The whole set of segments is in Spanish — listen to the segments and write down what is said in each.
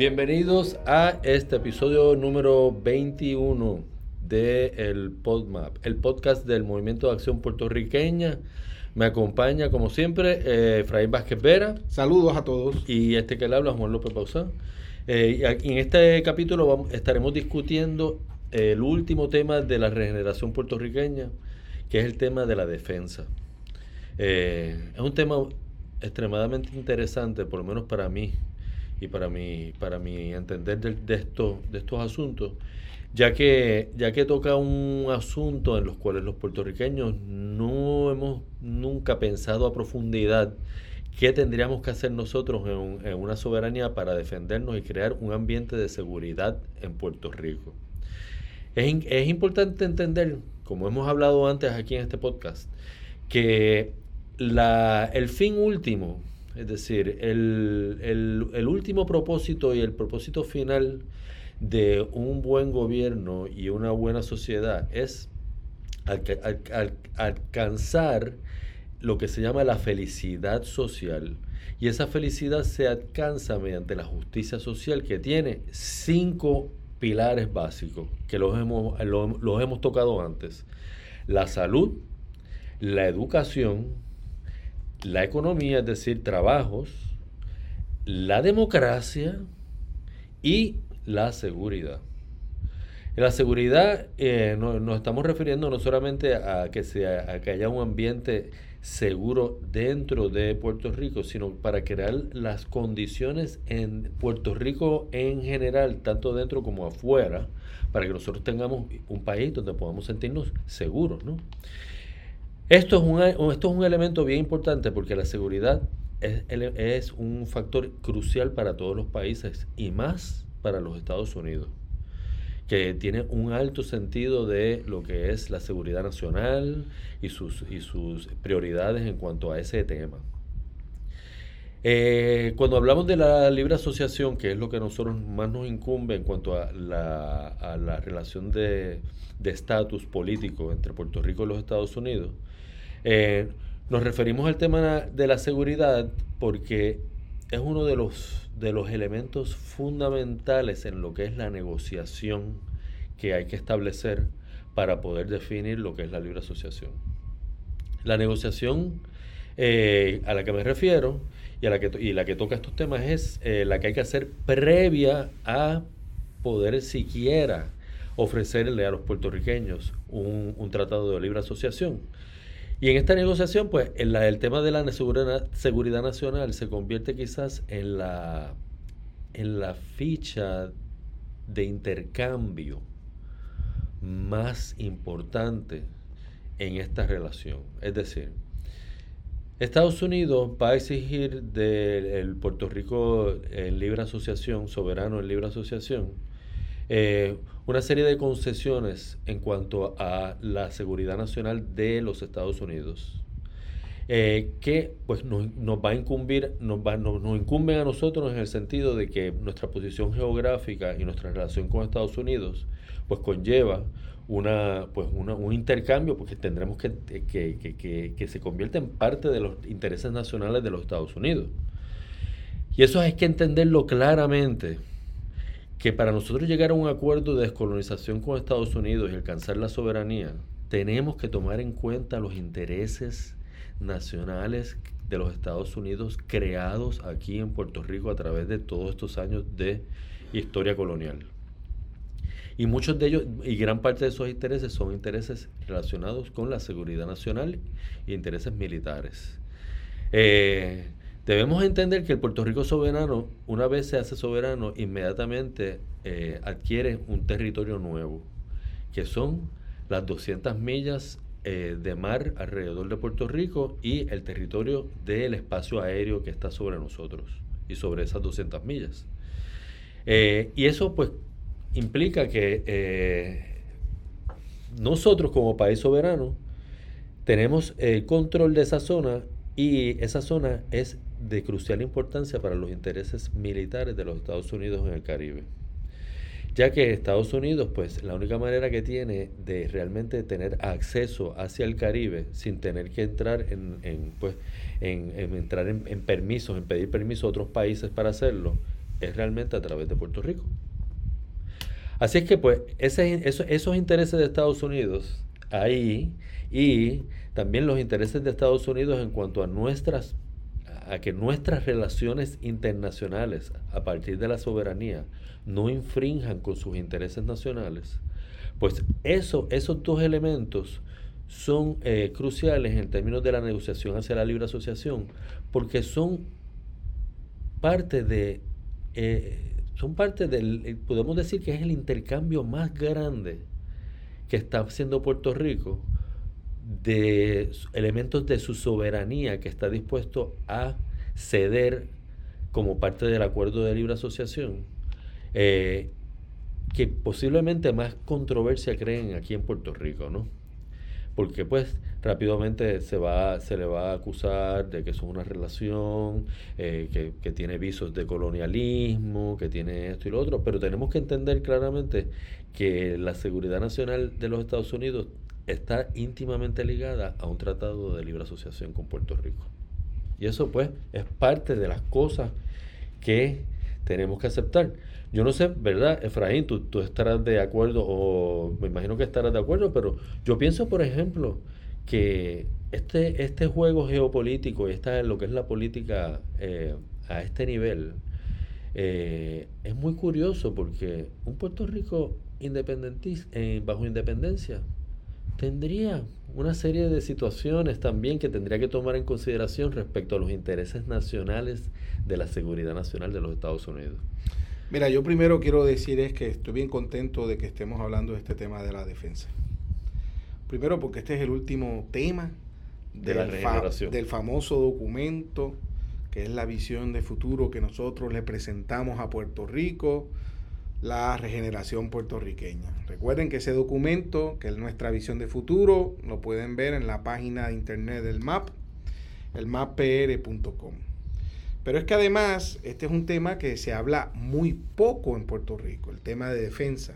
Bienvenidos a este episodio número 21 de el PodMap, el podcast del Movimiento de Acción Puertorriqueña. Me acompaña, como siempre, eh, Efraín Vázquez Vera. Saludos a todos. Y este que le habla, Juan López Pausán. Eh, en este capítulo estaremos discutiendo el último tema de la regeneración puertorriqueña, que es el tema de la defensa. Eh, es un tema extremadamente interesante, por lo menos para mí y para mi, para mi entender de, de, de estos asuntos, ya que, ya que toca un asunto en los cuales los puertorriqueños no hemos nunca pensado a profundidad qué tendríamos que hacer nosotros en, en una soberanía para defendernos y crear un ambiente de seguridad en Puerto Rico. Es, es importante entender, como hemos hablado antes aquí en este podcast, que la, el fin último, es decir, el, el, el, último propósito y el propósito final de un buen gobierno y una buena sociedad es al, al, al, alcanzar lo que se llama la felicidad social. Y esa felicidad se alcanza mediante la justicia social que tiene cinco pilares básicos que los hemos, los, los hemos tocado antes. La salud, la educación, la economía, es decir, trabajos, la democracia y la seguridad. La seguridad eh, no, nos estamos refiriendo no solamente a que, sea, a que haya un ambiente seguro dentro de Puerto Rico, sino para crear las condiciones en Puerto Rico en general, tanto dentro como afuera, para que nosotros tengamos un país donde podamos sentirnos seguros. ¿no? Esto es, un, esto es un elemento bien importante porque la seguridad es, es un factor crucial para todos los países y más para los Estados Unidos que tiene un alto sentido de lo que es la seguridad nacional y sus, y sus prioridades en cuanto a ese tema. Eh, cuando hablamos de la libre asociación, que es lo que nosotros más nos incumbe en cuanto a la, a la relación de estatus político entre Puerto Rico y los Estados Unidos, eh, nos referimos al tema de la seguridad porque es uno de los, de los elementos fundamentales en lo que es la negociación que hay que establecer para poder definir lo que es la libre asociación. La negociación eh, a la que me refiero y, a la que, y la que toca estos temas es eh, la que hay que hacer previa a poder siquiera ofrecerle a los puertorriqueños un, un tratado de libre asociación. Y en esta negociación, pues, el, tema de la seguridad, seguridad, nacional se convierte quizás en la, en la ficha de intercambio más importante en esta relación. Es decir, Estados Unidos va a exigir del Puerto Rico en libre asociación, soberano en libre asociación, eh, una serie de concesiones en cuanto a la seguridad nacional de los Estados Unidos. Eh, que pues nos, nos, va a incumbir, nos, va, nos, nos, incumben a nosotros en el sentido de que nuestra posición geográfica y nuestra relación con Estados Unidos pues conlleva una, pues una, un intercambio porque tendremos que, que, que, que, se convierta en parte de los intereses nacionales de los Estados Unidos. Y eso hay que entenderlo claramente que para nosotros llegar a un acuerdo de descolonización con Estados Unidos y alcanzar la soberanía, tenemos que tomar en cuenta los intereses nacionales de los Estados Unidos creados aquí en Puerto Rico a través de todos estos años de historia colonial. Y muchos de ellos, y gran parte de esos intereses son intereses relacionados con la seguridad nacional e intereses militares. Eh, Debemos entender que el Puerto Rico soberano, una vez se hace soberano, inmediatamente eh, adquiere un territorio nuevo, que son las 200 millas eh, de mar alrededor de Puerto Rico y el territorio del espacio aéreo que está sobre nosotros y sobre esas 200 millas. Eh, y eso pues implica que nosotros como país soberano tenemos el control de esa zona y esa zona es de crucial importancia para los intereses militares de los Estados Unidos en el Caribe. Ya que Estados Unidos, pues la única manera que tiene de realmente tener acceso hacia el Caribe sin tener que entrar en, en pues, en, en entrar en, en, permisos, en pedir permiso a otros países para hacerlo, es realmente a través de Puerto Rico. Así es que pues ese, esos intereses de Estados Unidos ahí y también los intereses de Estados Unidos en cuanto a nuestras a que nuestras relaciones internacionales a partir de la soberanía no infrinjan con sus intereses nacionales, pues eso, esos dos elementos son eh, cruciales en términos de la negociación hacia la libre asociación, porque son parte de, eh, son parte del, eh, podemos decir que es el intercambio más grande que está haciendo Puerto Rico de elementos de su soberanía que está dispuesto a ceder como parte del acuerdo de libre asociación, eh, que posiblemente más controversia creen aquí en Puerto Rico, ¿no? Porque pues rápidamente se, va, se le va a acusar de que es una relación eh, que, que tiene visos de colonialismo, que tiene esto y lo otro, pero tenemos que entender claramente que la seguridad nacional de los Estados Unidos está íntimamente ligada a un tratado de libre asociación con Puerto Rico. Y eso pues es parte de las cosas que tenemos que aceptar. Yo no sé, ¿verdad, Efraín? Tú, tú estarás de acuerdo, o me imagino que estarás de acuerdo, pero yo pienso, por ejemplo, que este, este juego geopolítico y esta, lo que es la política eh, a este nivel eh, es muy curioso porque un Puerto Rico independentista, eh, bajo independencia tendría una serie de situaciones también que tendría que tomar en consideración respecto a los intereses nacionales de la seguridad nacional de los Estados Unidos. Mira, yo primero quiero decir es que estoy bien contento de que estemos hablando de este tema de la defensa. Primero porque este es el último tema de del, la del famoso documento que es la visión de futuro que nosotros le presentamos a Puerto Rico la regeneración puertorriqueña. Recuerden que ese documento, que es nuestra visión de futuro, lo pueden ver en la página de internet del MAP, el mappr.com. Pero es que además este es un tema que se habla muy poco en Puerto Rico, el tema de defensa.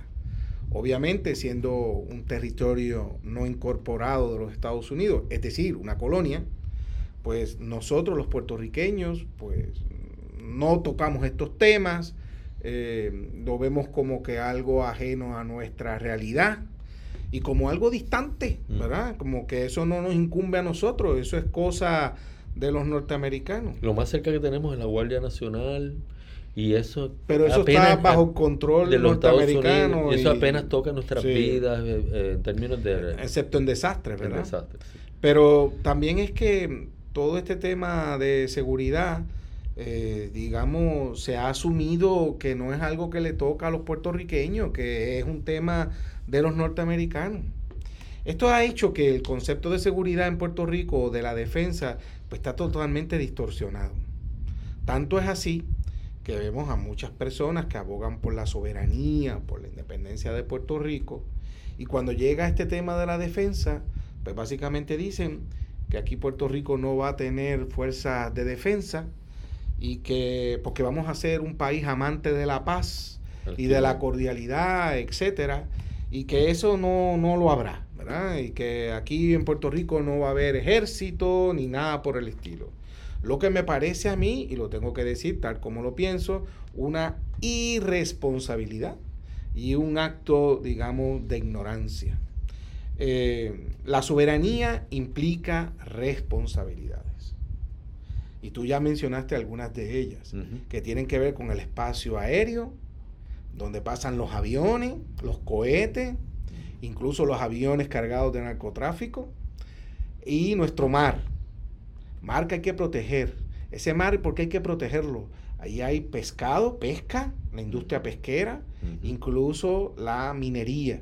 Obviamente siendo un territorio no incorporado de los Estados Unidos, es decir, una colonia, pues nosotros los puertorriqueños pues no tocamos estos temas, eh, lo vemos como que algo ajeno a nuestra realidad y como algo distante, mm. ¿verdad? Como que eso no nos incumbe a nosotros, eso es cosa de los norteamericanos. Lo más cerca que tenemos es la Guardia Nacional y eso pero eso está bajo control de los norteamericano y eso apenas toca nuestras vidas eh, eh, en términos de excepto en desastres verdad pero también es que todo este tema de seguridad eh, digamos, se ha asumido que no es algo que le toca a los puertorriqueños, que es un tema de los norteamericanos. Esto ha hecho que el concepto de seguridad en Puerto Rico, de la defensa, pues está totalmente distorsionado. Tanto es así que vemos a muchas personas que abogan por la soberanía, por la independencia de Puerto Rico, y cuando llega este tema de la defensa, pues básicamente dicen que aquí Puerto Rico no va a tener fuerzas de defensa, y que porque vamos a ser un país amante de la paz y de la cordialidad, etcétera, y que eso no, no lo habrá, ¿verdad? Y que aquí en Puerto Rico no va a haber ejército ni nada por el estilo. Lo que me parece a mí, y lo tengo que decir tal como lo pienso, una irresponsabilidad y un acto, digamos, de ignorancia. Eh, la soberanía implica responsabilidad y tú ya mencionaste algunas de ellas, que tienen que ver con el espacio aéreo, donde pasan los aviones, los cohetes, incluso los aviones cargados de narcotráfico, y nuestro mar. Mar que hay que proteger. Ese mar, ¿por qué hay que protegerlo? Ahí hay pescado, pesca, la industria pesquera, incluso la minería.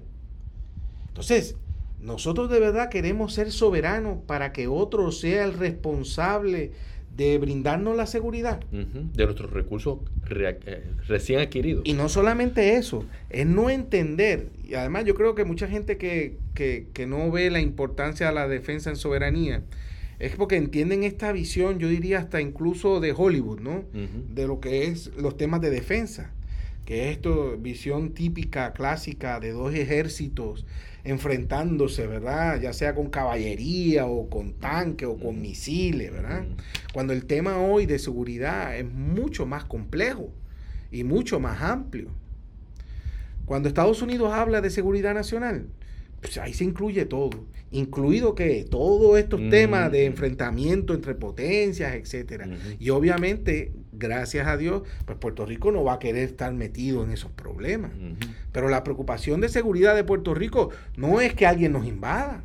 Entonces, nosotros de verdad queremos ser soberanos para que otro sea el responsable de brindarnos la seguridad. De nuestros recursos eh, recién adquiridos. Y no solamente eso, es no entender, y además yo creo que mucha gente que, que, no ve la importancia de la defensa en soberanía, es porque entienden esta visión, yo diría hasta incluso de Hollywood, ¿no? De lo que es los temas de defensa, que es esto, visión típica, clásica de dos ejércitos enfrentándose, ¿verdad? Ya sea con caballería o con tanque o con misiles, ¿verdad? Cuando el tema hoy de seguridad es mucho más complejo y mucho más amplio. Cuando Estados Unidos habla de seguridad nacional, pues ahí se incluye todo, incluido que todos estos temas de enfrentamiento entre potencias, etcétera. Y obviamente, gracias a Dios, pues Puerto Rico no va a querer estar metido en esos problemas. Pero la preocupación de seguridad de Puerto Rico no es que alguien nos invada.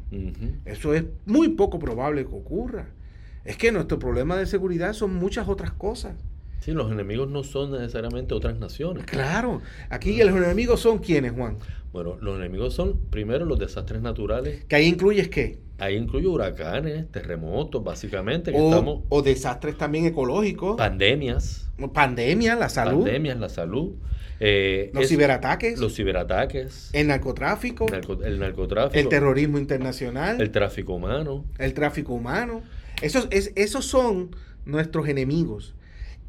Eso es muy poco probable que ocurra. Es que nuestro problema de seguridad son muchas otras cosas. Sí, los enemigos no son necesariamente otras naciones. Claro, aquí los enemigos son quiénes, Juan. Bueno, los enemigos son primero los desastres naturales. ¿Que ahí incluyes qué? Ahí incluye huracanes, terremotos, básicamente. o, desastres también ecológicos. Pandemias. Pandemias, la salud. Pandemias, la salud. Eh, los ciberataques. Los ciberataques. El narcotráfico. el narcotráfico. El terrorismo internacional. El tráfico humano. El tráfico humano. Esos, es, esos son nuestros enemigos.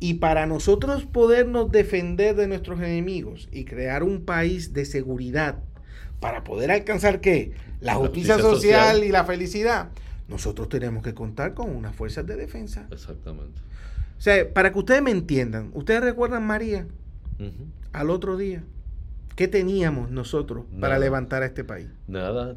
Y para nosotros podernos defender de nuestros enemigos y crear un país de seguridad para poder alcanzar qué? La justicia, social, y la felicidad. Nosotros tenemos que contar con unas fuerzas de defensa. Exactamente. O sea, para que ustedes me entiendan, ¿ustedes recuerdan María? Al otro día. ¿Qué teníamos nosotros para levantar a este país? Nada.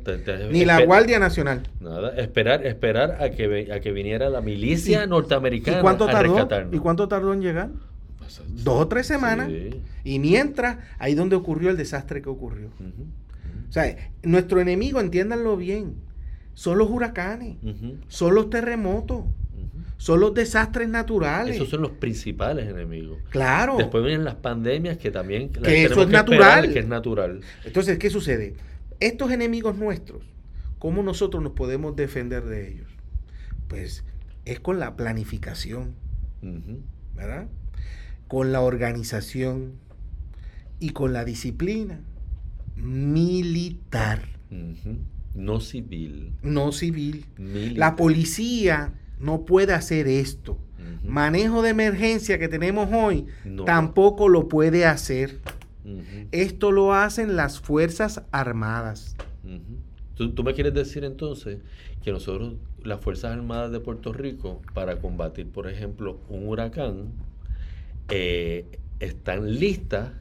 Ni la Guardia Nacional. Nada. Esperar, esperar a que, a que viniera la milicia norteamericana ¿y cuánto tardó, ¿Y cuánto tardó en llegar? Pues, Dos o tres semanas. Y mientras, ahí donde ocurrió el desastre que ocurrió. O sea, nuestro enemigo, entiéndanlo bien, son los huracanes, son los terremotos, son los desastres naturales. Esos son los principales enemigos. Claro. Después vienen las pandemias que también... Que eso es natural. que es natural. Entonces, ¿qué sucede? Estos enemigos nuestros, ¿cómo nosotros nos podemos defender de ellos? Pues es con la planificación, ¿verdad? Con la organización y con la disciplina militar. No civil. No civil. La policía no puede hacer esto. Manejo de emergencia que tenemos hoy tampoco lo puede hacer. Esto lo hacen las Fuerzas Armadas. ¿Tú, me quieres decir entonces que nosotros, las Fuerzas Armadas de Puerto Rico, para combatir, por ejemplo, un huracán, eh, están listas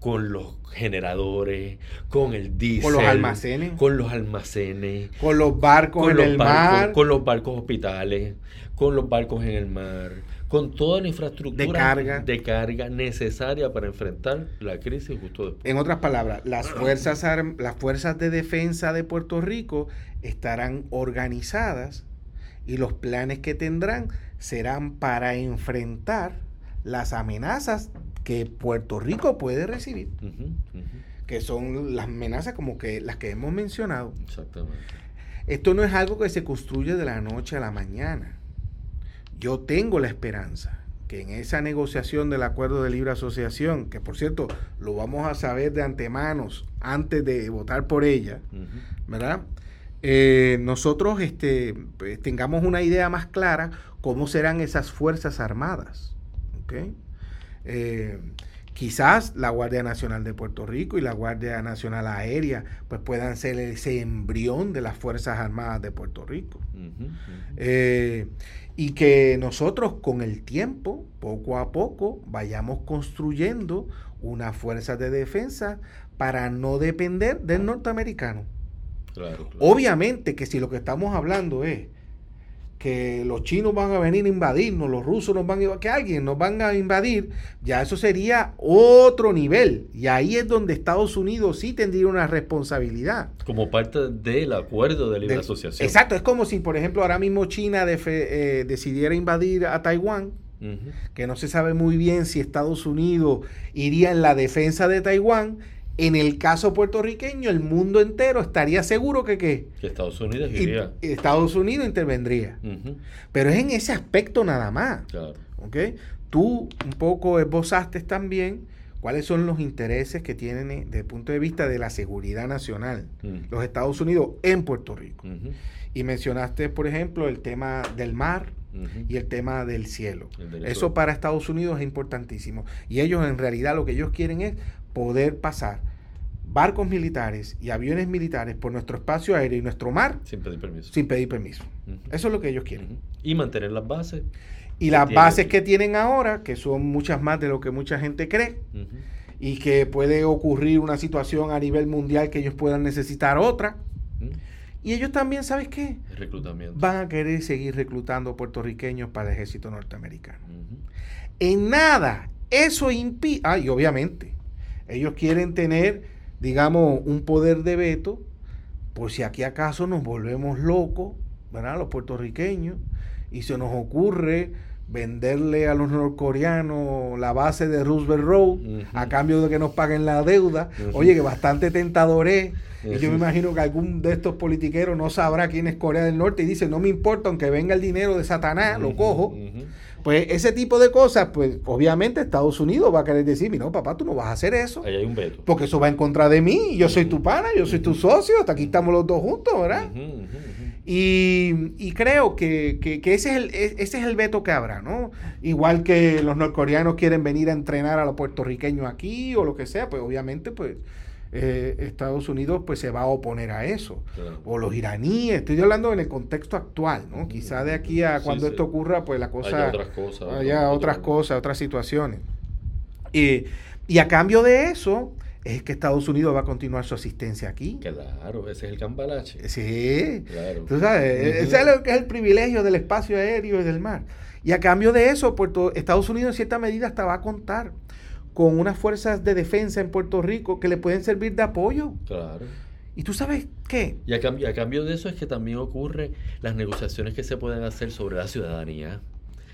con los generadores, con el diésel, con los almacenes, con los almacenes, con los barcos en el mar, con los barcos hospitales, con los barcos en el mar, con toda la infraestructura de carga, de carga necesaria para enfrentar la crisis justo después. En otras palabras, las fuerzas las fuerzas de defensa de Puerto Rico estarán organizadas y los planes que tendrán serán para enfrentar las amenazas que Puerto Rico puede recibir, que son las amenazas como que las que hemos mencionado. Exactamente. Esto no es algo que se construye de la noche a la mañana. Yo tengo la esperanza que en esa negociación del acuerdo de libre asociación, que por cierto lo vamos a saber de antemano antes de votar por ella, ¿verdad? Eh, nosotros este, pues, tengamos una idea más clara cómo serán esas fuerzas armadas. ¿Okay? Eh, quizás la Guardia Nacional de Puerto Rico y la Guardia Nacional Aérea pues puedan ser ese embrión de las Fuerzas Armadas de Puerto Rico. Eh, y que nosotros con el tiempo, poco a poco, vayamos construyendo una fuerza de defensa para no depender del norteamericano. Obviamente que si lo que estamos hablando es que los chinos van a venir a invadirnos, los rusos nos van a que alguien nos van a invadir, ya eso sería otro nivel. Y ahí es donde Estados Unidos sí tendría una responsabilidad. Como parte del acuerdo de libre asociación. Exacto, es como si, por ejemplo, ahora mismo China eh, decidiera invadir a Taiwán, que no se sabe muy bien si Estados Unidos iría en la defensa de Taiwán en el caso puertorriqueño, el mundo entero estaría seguro que Que Estados Unidos iría. Estados Unidos intervendría. Pero es en ese aspecto nada más. Claro. Tú un poco esbozaste también cuáles son los intereses que tienen eh, desde el punto de vista de la seguridad nacional los Estados Unidos en Puerto Rico. Y mencionaste, por ejemplo, el tema del mar, y el tema del cielo. Eso para Estados Unidos es importantísimo. Y ellos en realidad lo que ellos quieren es poder pasar barcos militares y aviones militares por nuestro espacio aéreo y nuestro mar. Sin pedir permiso. Sin pedir permiso. Eso es lo que ellos quieren. Y mantener las bases. Y las bases que tienen ahora, que son muchas más de lo que mucha gente cree, y que puede ocurrir una situación a nivel mundial que ellos puedan necesitar otra. Y ellos también, ¿sabes qué? reclutamiento. Van a querer seguir reclutando puertorriqueños para el ejército norteamericano. En nada, eso impide, ah, y obviamente, ellos quieren tener, digamos, un poder de veto por si aquí acaso nos volvemos locos, ¿verdad? Los puertorriqueños, y se nos ocurre venderle a los norcoreanos la base de Roosevelt Road a cambio de que nos paguen la deuda. Oye, que bastante tentador es. Y yo me imagino que algún de estos politiqueros no sabrá quién es Corea del Norte y dice, no me importa, aunque venga el dinero de Satanás, lo cojo. Pues ese tipo de cosas, pues obviamente Estados Unidos va a querer decir, no, papá, tú no vas a hacer eso. Ahí hay un veto. Porque eso va en contra de mí, yo soy tu pana, yo soy tu socio, hasta aquí estamos los dos juntos, ¿verdad? Y, creo que, ese, es el, e, ese es el veto que habrá, ¿no? Igual que los norcoreanos quieren venir a entrenar a los puertorriqueños aquí o lo que sea, pues obviamente, pues eh, Estados Unidos pues se va a oponer a eso. O los iraníes, estoy hablando en el contexto actual, ¿no? Quizá de aquí a cuando esto ocurra, pues la cosa... Haya otras cosas. Haya otras cosas, otras situaciones. Y, y a cambio de eso, es que Estados Unidos va a continuar su asistencia aquí. Claro, ese es el cambalache. Sí, claro. Tú sabes, ese es, lo que es el privilegio del espacio aéreo y del mar. Y a cambio de eso, Puerto, Estados Unidos en cierta medida hasta va a contar con unas fuerzas de defensa en Puerto Rico que le pueden servir de apoyo. Claro. ¿Y tú sabes qué? Y a cambio, a cambio de eso es que también ocurren las negociaciones que se pueden hacer sobre la ciudadanía.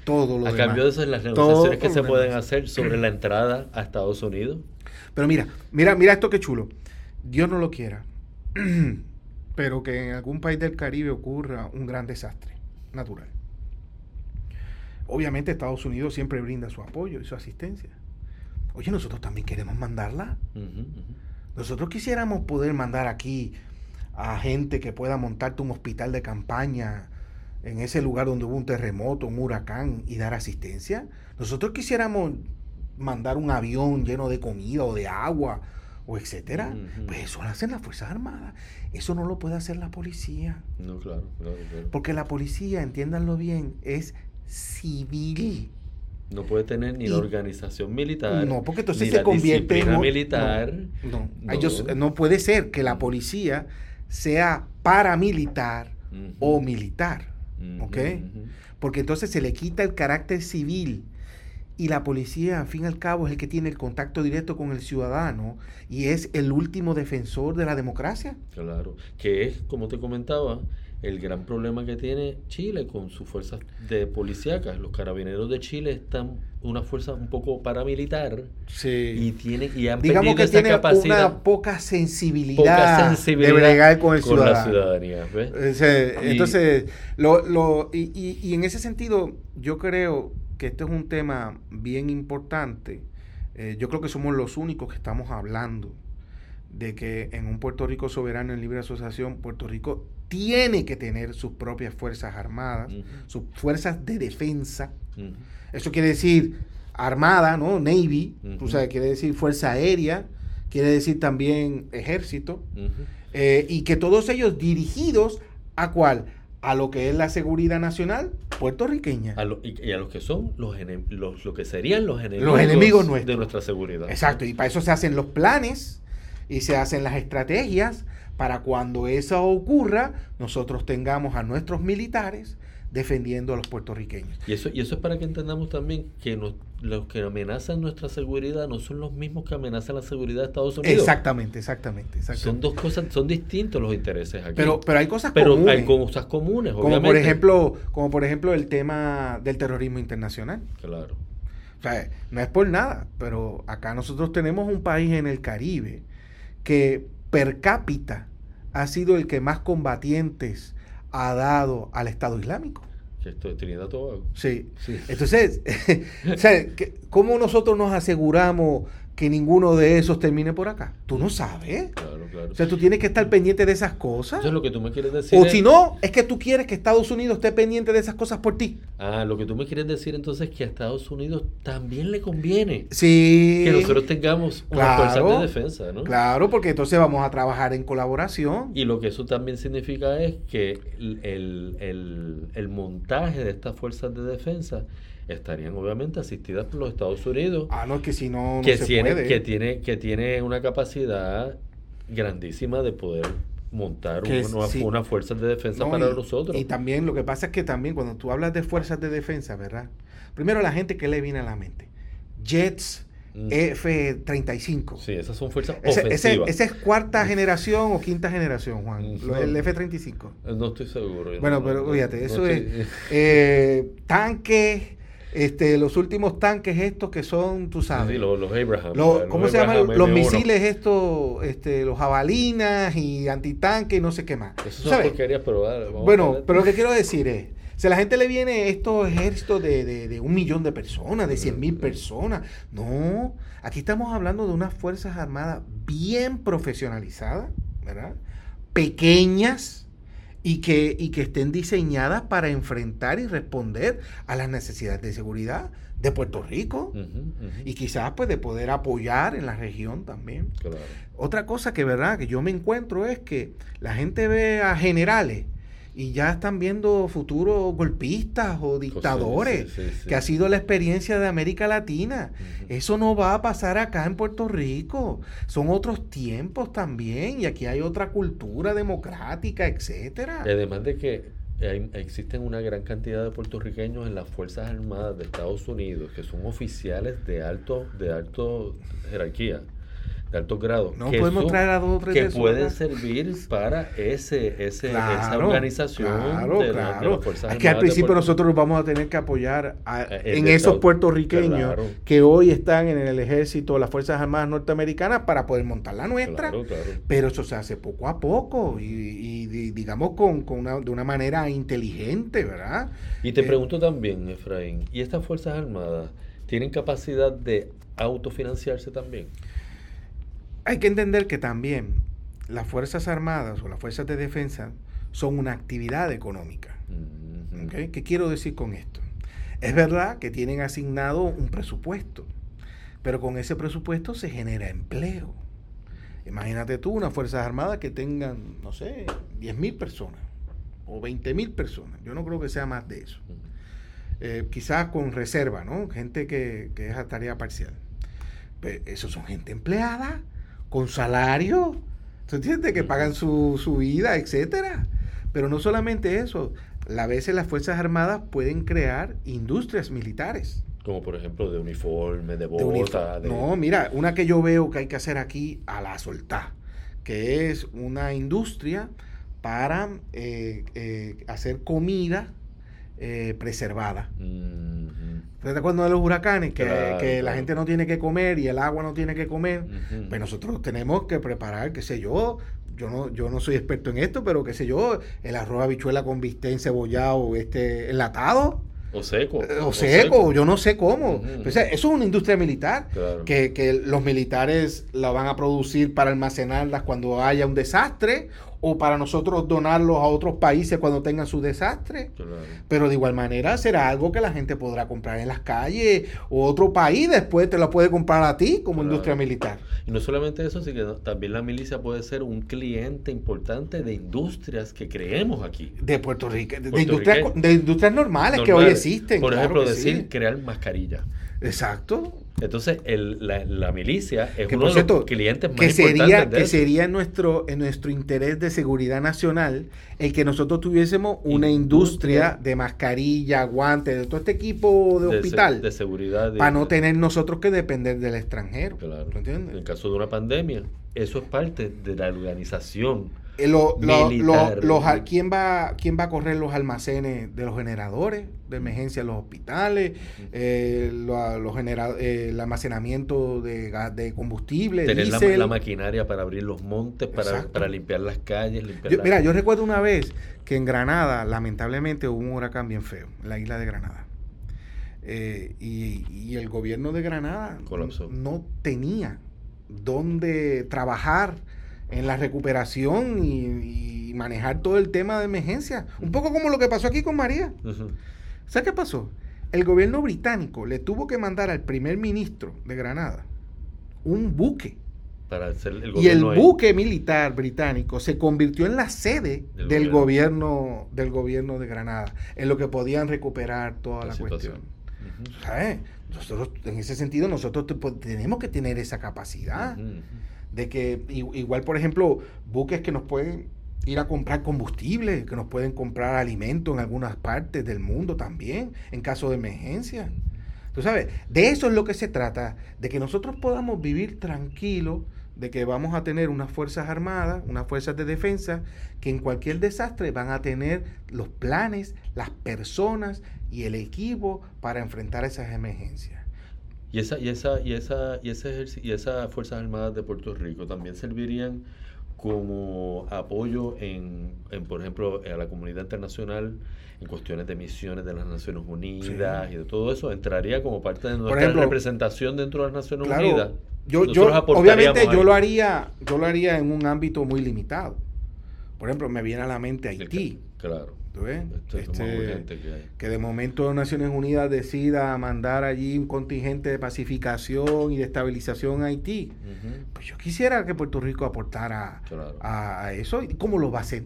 Todo lo A cambio de eso, las negociaciones que se pueden hacer sobre la entrada a Estados Unidos. Pero mira, mira, mira esto que chulo. Dios no lo quiera. pero que en algún país del Caribe ocurra un gran desastre natural. Obviamente Estados Unidos siempre brinda su apoyo y su asistencia. Oye, nosotros también queremos mandarla. Nosotros quisiéramos poder mandar aquí a gente que pueda montarte un hospital de campaña en ese lugar donde hubo un terremoto, un huracán y dar asistencia. Nosotros quisiéramos mandar un avión lleno de comida o de agua o etcétera. Pues eso lo hacen las Fuerzas Armadas. Eso no lo puede hacer la policía. No, claro, claro, claro. Porque la policía, entiéndanlo bien, es civil. No puede tener ni la organización militar. No, porque entonces se convierte en. militar. No, no. no puede ser que la policía sea paramilitar o militar. ¿Ok? Porque entonces se le quita el carácter civil. Y la policía, al fin y al cabo, es el que tiene el contacto directo con el ciudadano y es el último defensor de la democracia. Claro, que es, como te comentaba, el gran problema que tiene Chile con sus fuerzas de policíacas. Los carabineros de Chile están una fuerza un poco paramilitar sí. y tiene y han digamos que tiene una poca sensibilidad, de bregar con el ciudadano. la ciudadanía. Entonces, lo, lo, y, y, en ese sentido, yo creo que este es un tema bien importante. Eh, yo creo que somos los únicos que estamos hablando de que en un Puerto Rico soberano en libre asociación, Puerto Rico tiene que tener sus propias fuerzas armadas, sus fuerzas de defensa. Eso quiere decir armada, ¿no? Navy, o sea, quiere decir fuerza aérea, quiere decir también ejército, eh, y que todos ellos dirigidos a cuál? A lo que es la seguridad nacional puertorriqueña. y, a los que son los, los, lo que serían los enemigos, los enemigos nuestros. de nuestra seguridad. Exacto, y para eso se hacen los planes y se hacen las estrategias para cuando eso ocurra, nosotros tengamos a nuestros militares defendiendo a los puertorriqueños. Y eso, y eso es para que entendamos también que los que amenazan nuestra seguridad no son los mismos que amenazan la seguridad de Estados Unidos. Exactamente, exactamente. Son dos cosas, son distintos los intereses aquí. Pero, pero hay cosas pero comunes. hay cosas comunes, como Por ejemplo, como por ejemplo el tema del terrorismo internacional. Claro. O sea, no es por nada, pero acá nosotros tenemos un país en el Caribe que per cápita ha sido el que más combatientes ha dado al Estado Islámico. Esto es Trinidad Tobago. Sí. sí. Entonces, ¿cómo nosotros nos aseguramos que ninguno de esos termine por acá. Tú no sabes. Claro, claro. O sea, tú tienes que estar pendiente de esas cosas. Eso es lo que tú me quieres decir. O si no, es que tú quieres que Estados Unidos esté pendiente de esas cosas por ti. Ah, lo que tú me quieres decir entonces es que a Estados Unidos también le conviene. Sí. Que nosotros tengamos una fuerza de defensa, ¿no? Claro, porque entonces vamos a trabajar en colaboración. Y lo que eso también significa es que el, el, el montaje de estas fuerzas de defensa estarían obviamente asistidas por los Estados Unidos. Ah, no, que si no, que tiene, Que tiene, que tiene una capacidad grandísima de poder montar una, fuerzas de defensa para nosotros. Y también lo que pasa es que también cuando tú hablas de fuerzas de defensa, ¿verdad? Primero la gente que le viene a la mente. Jets, mm. F-35. Sí, esas son fuerzas ofensivas. Esa es cuarta generación o quinta generación, Juan. el F-35. No estoy seguro. Bueno, pero fíjate, eso es eh, tanques este, los últimos tanques estos que son, tú sabes. los, Abraham. ¿Cómo se llaman? Los misiles estos, este, los jabalinas y antitanques y no sé qué más. Eso son porquerías, pero Bueno, pero lo que quiero decir es, si a la gente le viene estos ejércitos de, de, de un millón de personas, de cien mil personas, no, aquí estamos hablando de unas fuerzas armadas bien profesionalizadas, ¿verdad? Pequeñas, y que, y que estén diseñadas para enfrentar y responder a las necesidades de seguridad de Puerto Rico. Y quizás pues de poder apoyar en la región también. Otra cosa que verdad que yo me encuentro es que la gente ve a generales y ya están viendo futuros golpistas o dictadores, que ha sido la experiencia de América Latina. Eso no va a pasar acá en Puerto Rico. Son otros tiempos también y aquí hay otra cultura democrática, etcétera. Además de que existen una gran cantidad de puertorriqueños en las Fuerzas Armadas de Estados Unidos que son oficiales de alto de alto jerarquía de alto grado. No podemos traer a dos o tres que pueden servir para ese, ese esa organización de, las Fuerzas Es que al principio nosotros vamos a tener que apoyar eh, en esos puertorriqueños que hoy están en el ejército, las Fuerzas Armadas norteamericanas para poder montar la nuestra. Pero eso se hace poco a poco y, digamos con, con una, de una manera inteligente, ¿verdad? Y te eh, pregunto también, Efraín, ¿y estas Fuerzas Armadas tienen capacidad de autofinanciarse también? Hay que entender que también las Fuerzas Armadas o las Fuerzas de Defensa son una actividad económica. ¿Qué quiero decir con esto? Es verdad que tienen asignado un presupuesto, pero con ese presupuesto se genera empleo. Imagínate tú unas Fuerzas Armadas que tengan, no sé, 10 mil personas o 20 mil personas. Yo no creo que sea más de eso. Eh, quizás con reserva, ¿no? Gente que, que es a tarea parcial. Pero eso son gente empleada con salario, ¿tú entiendes? Que pagan su, su vida, etcétera. Pero no solamente eso, a veces las Fuerzas Armadas pueden crear industrias militares. Como por ejemplo de uniforme, de bota. No, mira, una que yo veo que hay que hacer aquí a la soltar, que es una industria para eh, eh, hacer comida eh, preservada. ¿Te acuerdas de los huracanes? Que, la gente no tiene que comer y el agua no tiene que comer. Pues nosotros tenemos que preparar, qué sé yo, yo no, yo no soy experto en esto, pero qué sé yo, el arroz habichuela con bistec cebollado, este, enlatado. O seco. Eh, o, seco, yo no sé cómo. Pues, eso es una industria militar, que, que, los militares la van a producir para almacenarlas cuando haya un desastre o para nosotros donarlos a otros países cuando tengan su desastre. Pero de igual manera será algo que la gente podrá comprar en las calles o otro país después te lo puede comprar a ti como industria militar. Y no solamente eso, sino que también la milicia puede ser un cliente importante de industrias que creemos aquí. De Puerto Rico, de, industrias, de industrias normales, que hoy existen. Por ejemplo, decir crear mascarilla. Exacto. Entonces, la, milicia es uno de los clientes más que sería, Que sería nuestro, en nuestro interés de seguridad nacional el que nosotros tuviésemos una industria, de mascarilla, guantes, de todo este equipo de, hospital. de seguridad. para no tener nosotros que depender del extranjero. Claro. En el caso de una pandemia, eso es parte de la organización eh, los, ¿quién, va, ¿Quién va a correr los almacenes de los generadores de emergencia en los hospitales? Eh, los eh, el almacenamiento de, de combustible. Tener la, maquinaria para abrir los montes, para, limpiar las calles. Mira, yo recuerdo una vez que en Granada, lamentablemente, hubo un huracán bien feo, en la isla de Granada. eh, y, el gobierno de Granada no tenía dónde trabajar en la recuperación y, manejar todo el tema de emergencia. Un poco como lo que pasó aquí con María. ¿Sabes qué pasó? El gobierno británico le tuvo que mandar al primer ministro de Granada un buque. Para hacer el y el buque militar británico se convirtió en la sede del, gobierno. del gobierno de Granada, en lo que podían recuperar toda la, cuestión. Nosotros, en ese sentido, nosotros tenemos que tener esa capacidad de que, igual, por ejemplo, buques que nos pueden ir a comprar combustible, que nos pueden comprar alimentos en algunas partes del mundo también, en caso de emergencia. Tú sabes, de eso es lo que se trata, de que nosotros podamos vivir tranquilos, de que vamos a tener unas fuerzas armadas, unas fuerzas de defensa, que en cualquier desastre van a tener los planes, las personas y el equipo para enfrentar esas emergencias. Y esa, y esa, y esa, y ese y esas Fuerzas Armadas de Puerto Rico también servirían como apoyo en, por ejemplo, a la comunidad internacional en cuestiones de misiones de las Naciones Unidas y de todo eso, entraría como parte de nuestra representación dentro de las Naciones Unidas. Yo, yo obviamente yo lo haría, yo lo haría en un ámbito muy limitado. Por ejemplo, me viene a la mente Haití. Claro. Este, que, de momento Naciones Unidas decida mandar allí un contingente de pacificación y de estabilización a Haití. Pues yo quisiera que Puerto Rico aportara a, eso. ¿Y cómo lo va a hacer?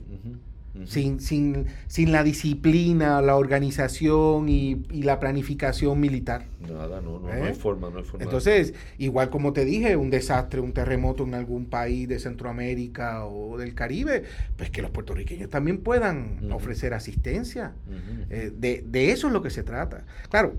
Sin, sin, sin la disciplina, la organización y, la planificación militar. Nada, no, no, hay ¿Eh? forma, no hay forma. Entonces, igual como te dije, un desastre, un terremoto en algún país de Centroamérica o del Caribe, pues que los puertorriqueños también puedan ofrecer asistencia. Eh, de, de eso es lo que se trata. Claro,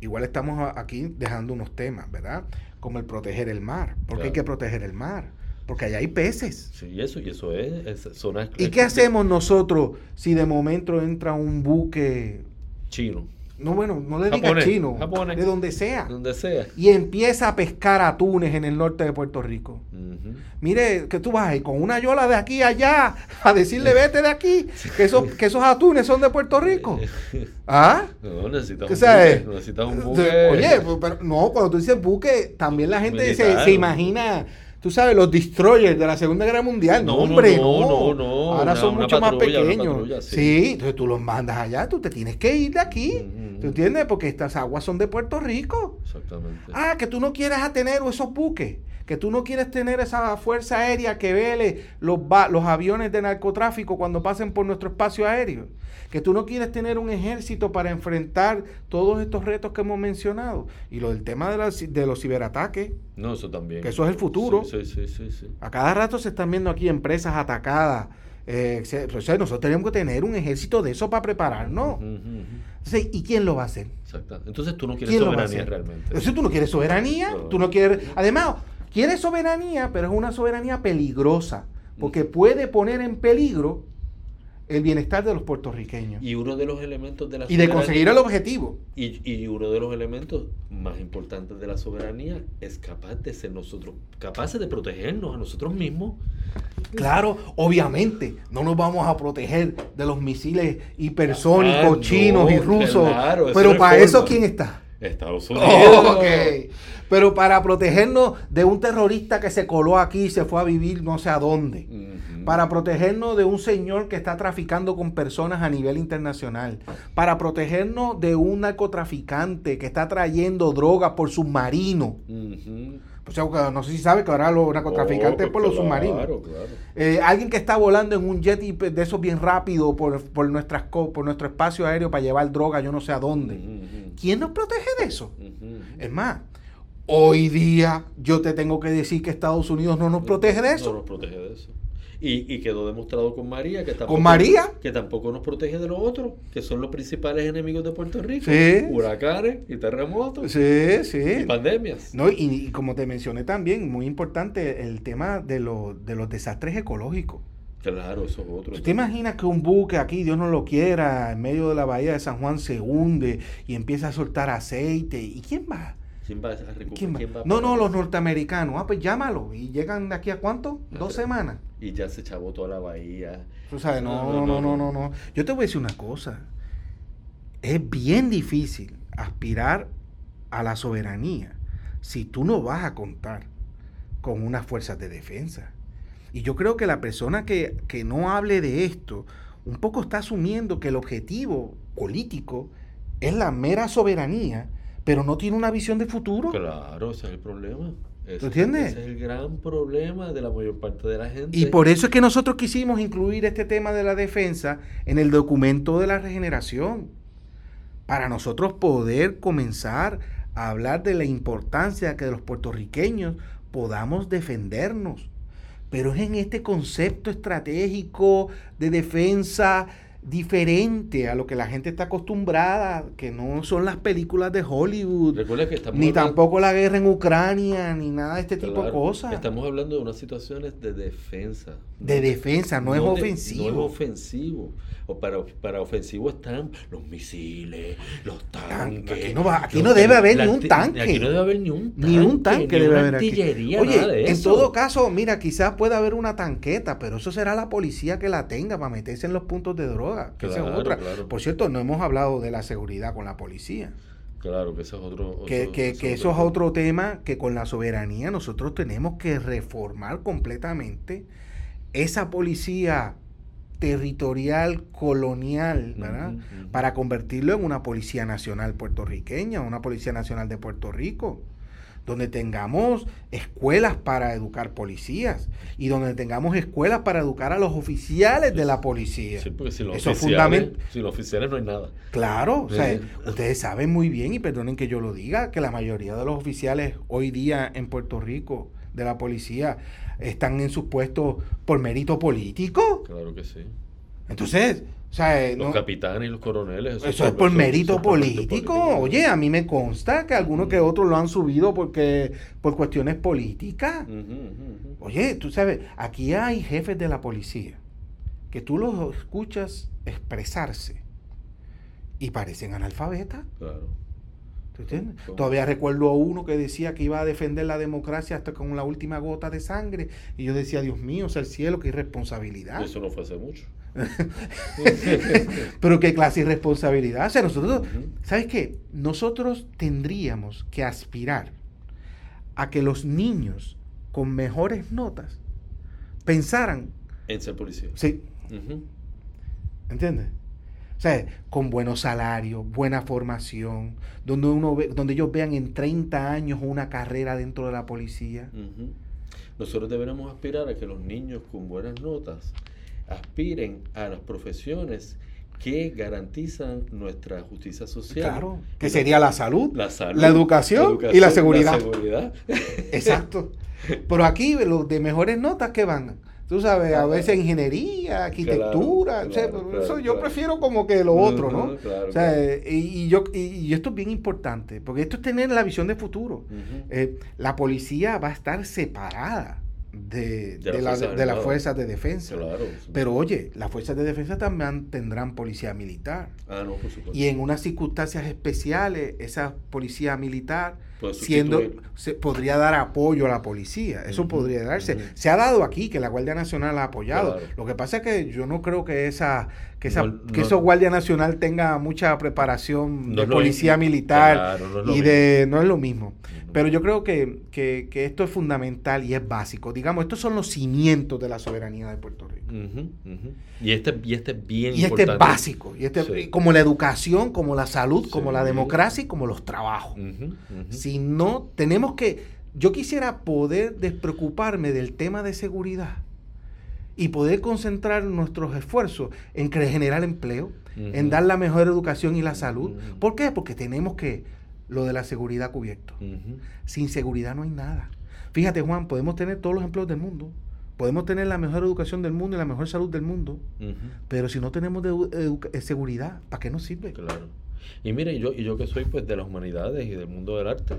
igual estamos aquí dejando unos temas, ¿verdad? Como el proteger el mar. porque hay que proteger el mar? Porque allá hay peces. Sí, eso, y eso es, zona ¿Y qué hacemos nosotros si de momento entra un buque chino? No, bueno, no le digas chino, de donde sea. Donde sea. Y empieza a pescar atunes en el norte de Puerto Rico. Mire, que tú vas ahí con una yola de aquí a allá a decirle vete de aquí, que esos, que esos atunes son de Puerto Rico. ¿Ah? No, necesitamos un, buque, Oye, pero no, cuando tú dices buque, también la gente se, se imagina tú sabes, los destroyers de la Segunda Guerra Mundial. No, hombre, no. no, Ahora son mucho más pequeños. sí. entonces tú los mandas allá, tú te tienes que ir de aquí. ¿Tú entiendes? Porque estas aguas son de Puerto Rico. Exactamente. Ah, que tú no quieres tener esos buques, que tú no quieres tener esa fuerza aérea que vele los, los aviones de narcotráfico cuando pasen por nuestro espacio aéreo que tú no quieres tener un ejército para enfrentar todos estos retos que hemos mencionado. Y lo del tema de, de los ciberataques. No, eso también. Que eso es el futuro. Sí, sí, sí, sí, A cada rato se están viendo aquí empresas atacadas. Eh, nosotros tenemos que tener un ejército de eso para prepararnos. ¿y quién lo va a hacer? Entonces tú no quieres soberanía realmente. Entonces tú no quieres soberanía, tú no quieres... Además, quieres soberanía, pero es una soberanía peligrosa, porque puede poner en peligro el bienestar de los puertorriqueños. Y uno de los elementos de la Y de conseguir el objetivo. Y, y, uno de los elementos más importantes de la soberanía es capaz de ser nosotros, capaces de protegernos a nosotros mismos. Claro, obviamente, no nos vamos a proteger de los misiles hipersónicos ah, chinos y rusos. pero para eso, ¿quién está? Estados Unidos. Pero para protegernos de un terrorista que se coló aquí y se fue a vivir no sé a dónde. Para protegernos de un señor que está traficando con personas a nivel internacional. Para protegernos de un narcotraficante que está trayendo drogas por submarino. O sea, no sé si sabe que ahora los narcotraficantes oh, por los submarinos. Eh, alguien que está volando en un jet de esos bien rápido por, por, nuestras, por nuestro espacio aéreo para llevar droga, yo no sé a dónde. ¿Quién nos protege de eso? Es más, hoy día yo te tengo que decir que Estados Unidos no nos protege de eso. No nos protege de eso. Y, quedó demostrado con María que tampoco, ¿Con María? que tampoco nos protege de los otros, que son los principales enemigos de Puerto Rico. Huracanes y terremotos. Sí, sí. Y pandemias. No, y, como te mencioné también, muy importante el tema de, de los desastres ecológicos. Claro, eso es otro. ¿Te imaginas que un buque aquí, Dios no lo quiera, en medio de la bahía de San Juan se hunde y empieza a soltar aceite? ¿Y quién va? ¿Quién va a no, no, los norteamericanos. Ah, pues llámalo. ¿Y llegan de aquí a cuánto? Dos semanas. Y ya se chavó toda la bahía. Tú sabes, no no no, no, no, no, Yo te voy a decir una cosa. Es bien difícil aspirar a la soberanía si tú no vas a contar con unas fuerzas de defensa? Y yo creo que la persona que, que no hable de esto un poco está asumiendo que el objetivo político es la mera soberanía, pero no tiene una visión de futuro. Claro, ese es el problema. ¿Tú entiendes? Ese es el gran problema de la mayor parte de la gente. Y por eso es que nosotros quisimos incluir este tema de la defensa en el documento de la regeneración. Para nosotros poder comenzar a hablar de la importancia de que los puertorriqueños podamos defendernos. Pero es en este concepto estratégico de defensa, diferente a lo que la gente está acostumbrada, que no son las películas de Hollywood, ni tampoco la guerra en Ucrania, ni nada de este tipo de cosas. Estamos hablando de unas situaciones de defensa. De defensa, no, es ofensivo. no es ofensivo. O para, para ofensivo están los misiles, los tanques. Aquí no, aquí no debe haber ni un tanque. Aquí no debe haber ni un tanque. Ni un tanque debe haber aquí. Oye, en todo caso, mira, quizás pueda haber una tanqueta, pero eso será la policía que la tenga para meterse en los puntos de droga. Que otra. Por cierto, no hemos hablado de la seguridad con la policía. Claro, que eso es otro... que, que, que eso es otro tema que con la soberanía nosotros tenemos que reformar completamente esa policía territorial colonial, ¿verdad? Para convertirlo en una policía nacional puertorriqueña, una policía nacional de Puerto Rico, donde tengamos escuelas para educar policías y donde tengamos escuelas para educar a los oficiales de la policía. Sí, porque si los, oficiales, si los oficiales no hay nada. Claro, o sea, ustedes saben muy bien, y perdonen que yo lo diga, que la mayoría de los oficiales hoy día en Puerto Rico de la policía están en sus puestos por mérito político. Claro que sí. Entonces, o sea, los capitanes y los coroneles. Eso, es por, mérito político. Oye, a mí me consta que algunos que otros lo han subido porque por cuestiones políticas. Oye, tú sabes, aquí hay jefes de la policía que tú los escuchas expresarse y parecen analfabetas. Claro. Todavía recuerdo a uno que decía que iba a defender la democracia hasta con la última gota de sangre. Y yo decía, Dios mío, o sea, el cielo, qué irresponsabilidad. Eso no fue hace mucho. Pero qué clase de irresponsabilidad. O sea, nosotros, ¿sabes qué? Nosotros tendríamos que aspirar a que los niños con mejores notas pensaran en ser policía. Sí. ¿Entiendes? O sea, con buenos salarios, buena formación, donde, uno ve, donde ellos vean en 30 años una carrera dentro de la policía. Nosotros deberemos aspirar a que los niños con buenas notas aspiren a las profesiones que garantizan nuestra justicia social. Claro, que sería la salud, la, salud, la, educación, y la seguridad. La seguridad. Exacto. Pero aquí los de mejores notas que van tú sabes, a veces ingeniería, arquitectura, eso yo prefiero como que lo otro, ¿no? o sea, y, yo, y, esto es bien importante, porque esto es tener la visión de futuro. Eh, la policía va a estar separada de, de, las fuerzas de defensa. Pero oye, las fuerzas de defensa también tendrán policía militar. Ah, no, por supuesto. Y en unas circunstancias especiales, esa policía militar siendo se podría dar apoyo a la policía. Eso podría darse. Se ha dado aquí que la Guardia Nacional ha apoyado. Lo que pasa es que yo no creo que esa que esa que eso Guardia Nacional tenga mucha preparación de policía militar y de no es lo mismo. Pero yo creo que, que, esto es fundamental y es básico. Digamos, estos son los cimientos de la soberanía de Puerto Rico. Y, este, y este es bien y este es básico. Y este, Como la educación, como la salud, como la democracia y como los trabajos. Si no, tenemos que... Yo quisiera poder despreocuparme del tema de seguridad y poder concentrar nuestros esfuerzos en generar empleo, en dar la mejor educación y la salud. ¿Por qué? Porque tenemos que lo de la seguridad cubierto. Sin seguridad no hay nada. Fíjate, Juan, podemos tener todos los empleos del mundo, podemos tener la mejor educación del mundo y la mejor salud del mundo, pero si no tenemos de seguridad, ¿para qué nos sirve? Claro. Y mire, yo, y yo que soy pues de las humanidades y del mundo del arte, eh,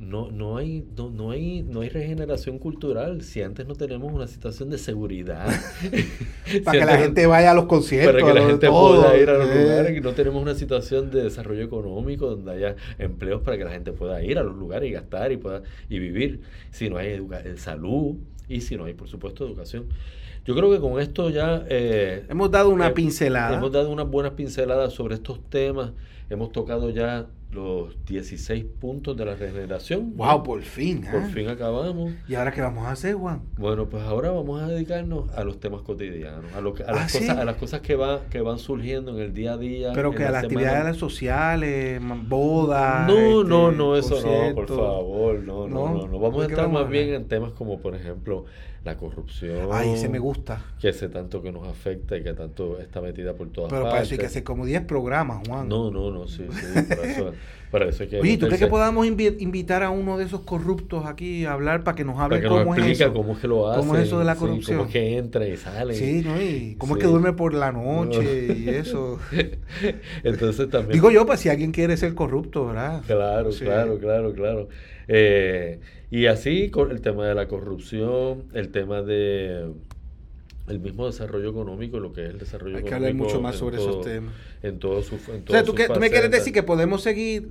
no, no, hay, no, hay, no hay regeneración cultural si antes no tenemos una situación de seguridad. para que la gente vaya a los conciertos. Para que la gente pueda ir a los eh. lugares. Y no tenemos una situación de desarrollo económico donde haya empleos para que la gente pueda ir a los lugares y gastar y, pueda, y vivir. Si no hay eh, salud y si no hay, por supuesto, educación. Yo creo que con esto ya... hemos dado una pincelada. Hemos dado unas buenas pinceladas sobre estos temas hemos tocado ya los 16 puntos de la regeneración. ¡Wow! Por fin. Por ¿eh? fin acabamos. ¿Y ahora qué vamos a hacer, Juan? Bueno, pues ahora vamos a dedicarnos a los temas cotidianos, a, lo que, a, las, ah, cosas, a las cosas que, va, que van surgiendo en el día a día. Pero que a las actividades sociales, bodas. No, no, este, no, eso no, por favor. No, no, no. no, Vamos a estar más bien en temas como, por ejemplo, la corrupción. Ay, se me gusta. Que ese tanto que nos afecta y que tanto está metida por todas Pero partes. Pero para eso hay que hacer como 10 programas, Juan. No, no, no, sí, sí. Para eso, para eso hay que Oye, ¿tú crees que podamos invitar a uno de esos corruptos aquí a hablar para que nos hable cómo es eso? cómo es que lo hace. ¿Cómo es eso de la corrupción? cómo es que entra y sale. Sí, ¿no? Y cómo es que duerme por la noche y eso. Entonces también... Digo yo, pues si alguien quiere ser corrupto, ¿verdad? Claro, claro, claro, claro. Eh, y así con el tema de la corrupción, el tema de el mismo desarrollo económico, lo que es el desarrollo económico. Hay que hablar mucho más sobre esos temas. En todo su en O sea, ¿tú, tú me quieres decir que podemos seguir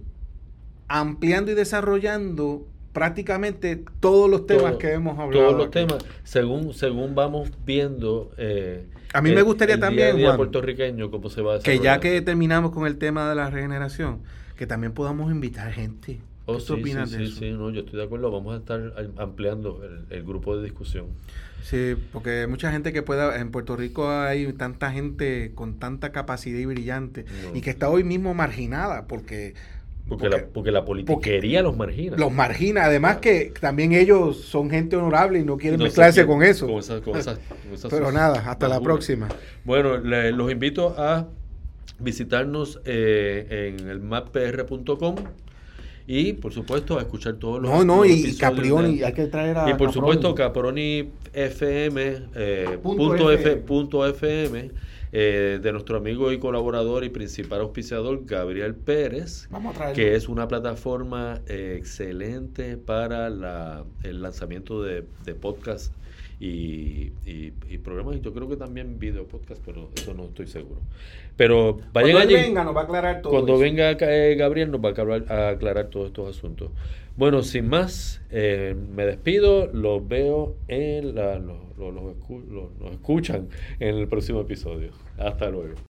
ampliando y desarrollando prácticamente todos los temas que hemos hablado. Todos los temas, según según vamos viendo. Eh, a mí me gustaría también, día puertorriqueño, cómo se va a Que ya que terminamos con el tema de la regeneración, que también podamos invitar gente. Oh, ¿Qué opinas de eso? Sí, no, yo estoy de acuerdo. Vamos a estar ampliando el, grupo de discusión. Sí, porque mucha gente que pueda. En Puerto Rico hay tanta gente con tanta capacidad y brillante y que está hoy mismo marginada porque. Porque, la, porque la politiquería los margina. Los margina. Además que también ellos son gente honorable y no quieren mezclarse con eso. Pero nada, hasta la próxima. Bueno, los invito a visitarnos eh, en el mappr.com y por supuesto a escuchar todos los No, no, y Caprioni, hay que traer a Y por supuesto Caproni FM, eh, punto F, punto FM eh, de nuestro amigo y colaborador y principal auspiciador Gabriel Pérez, que es una plataforma eh, excelente para la, el lanzamiento de, de podcast y, y, programas y yo creo que también video podcast, pero eso no estoy seguro. Pero vayan Cuando venga nos va a aclarar todo. Cuando venga eh, Gabriel nos va a aclarar, a aclarar todos estos asuntos. Bueno, sin más, eh, me despido, los veo en la, los, los, los escuchan en el próximo episodio. Hasta luego.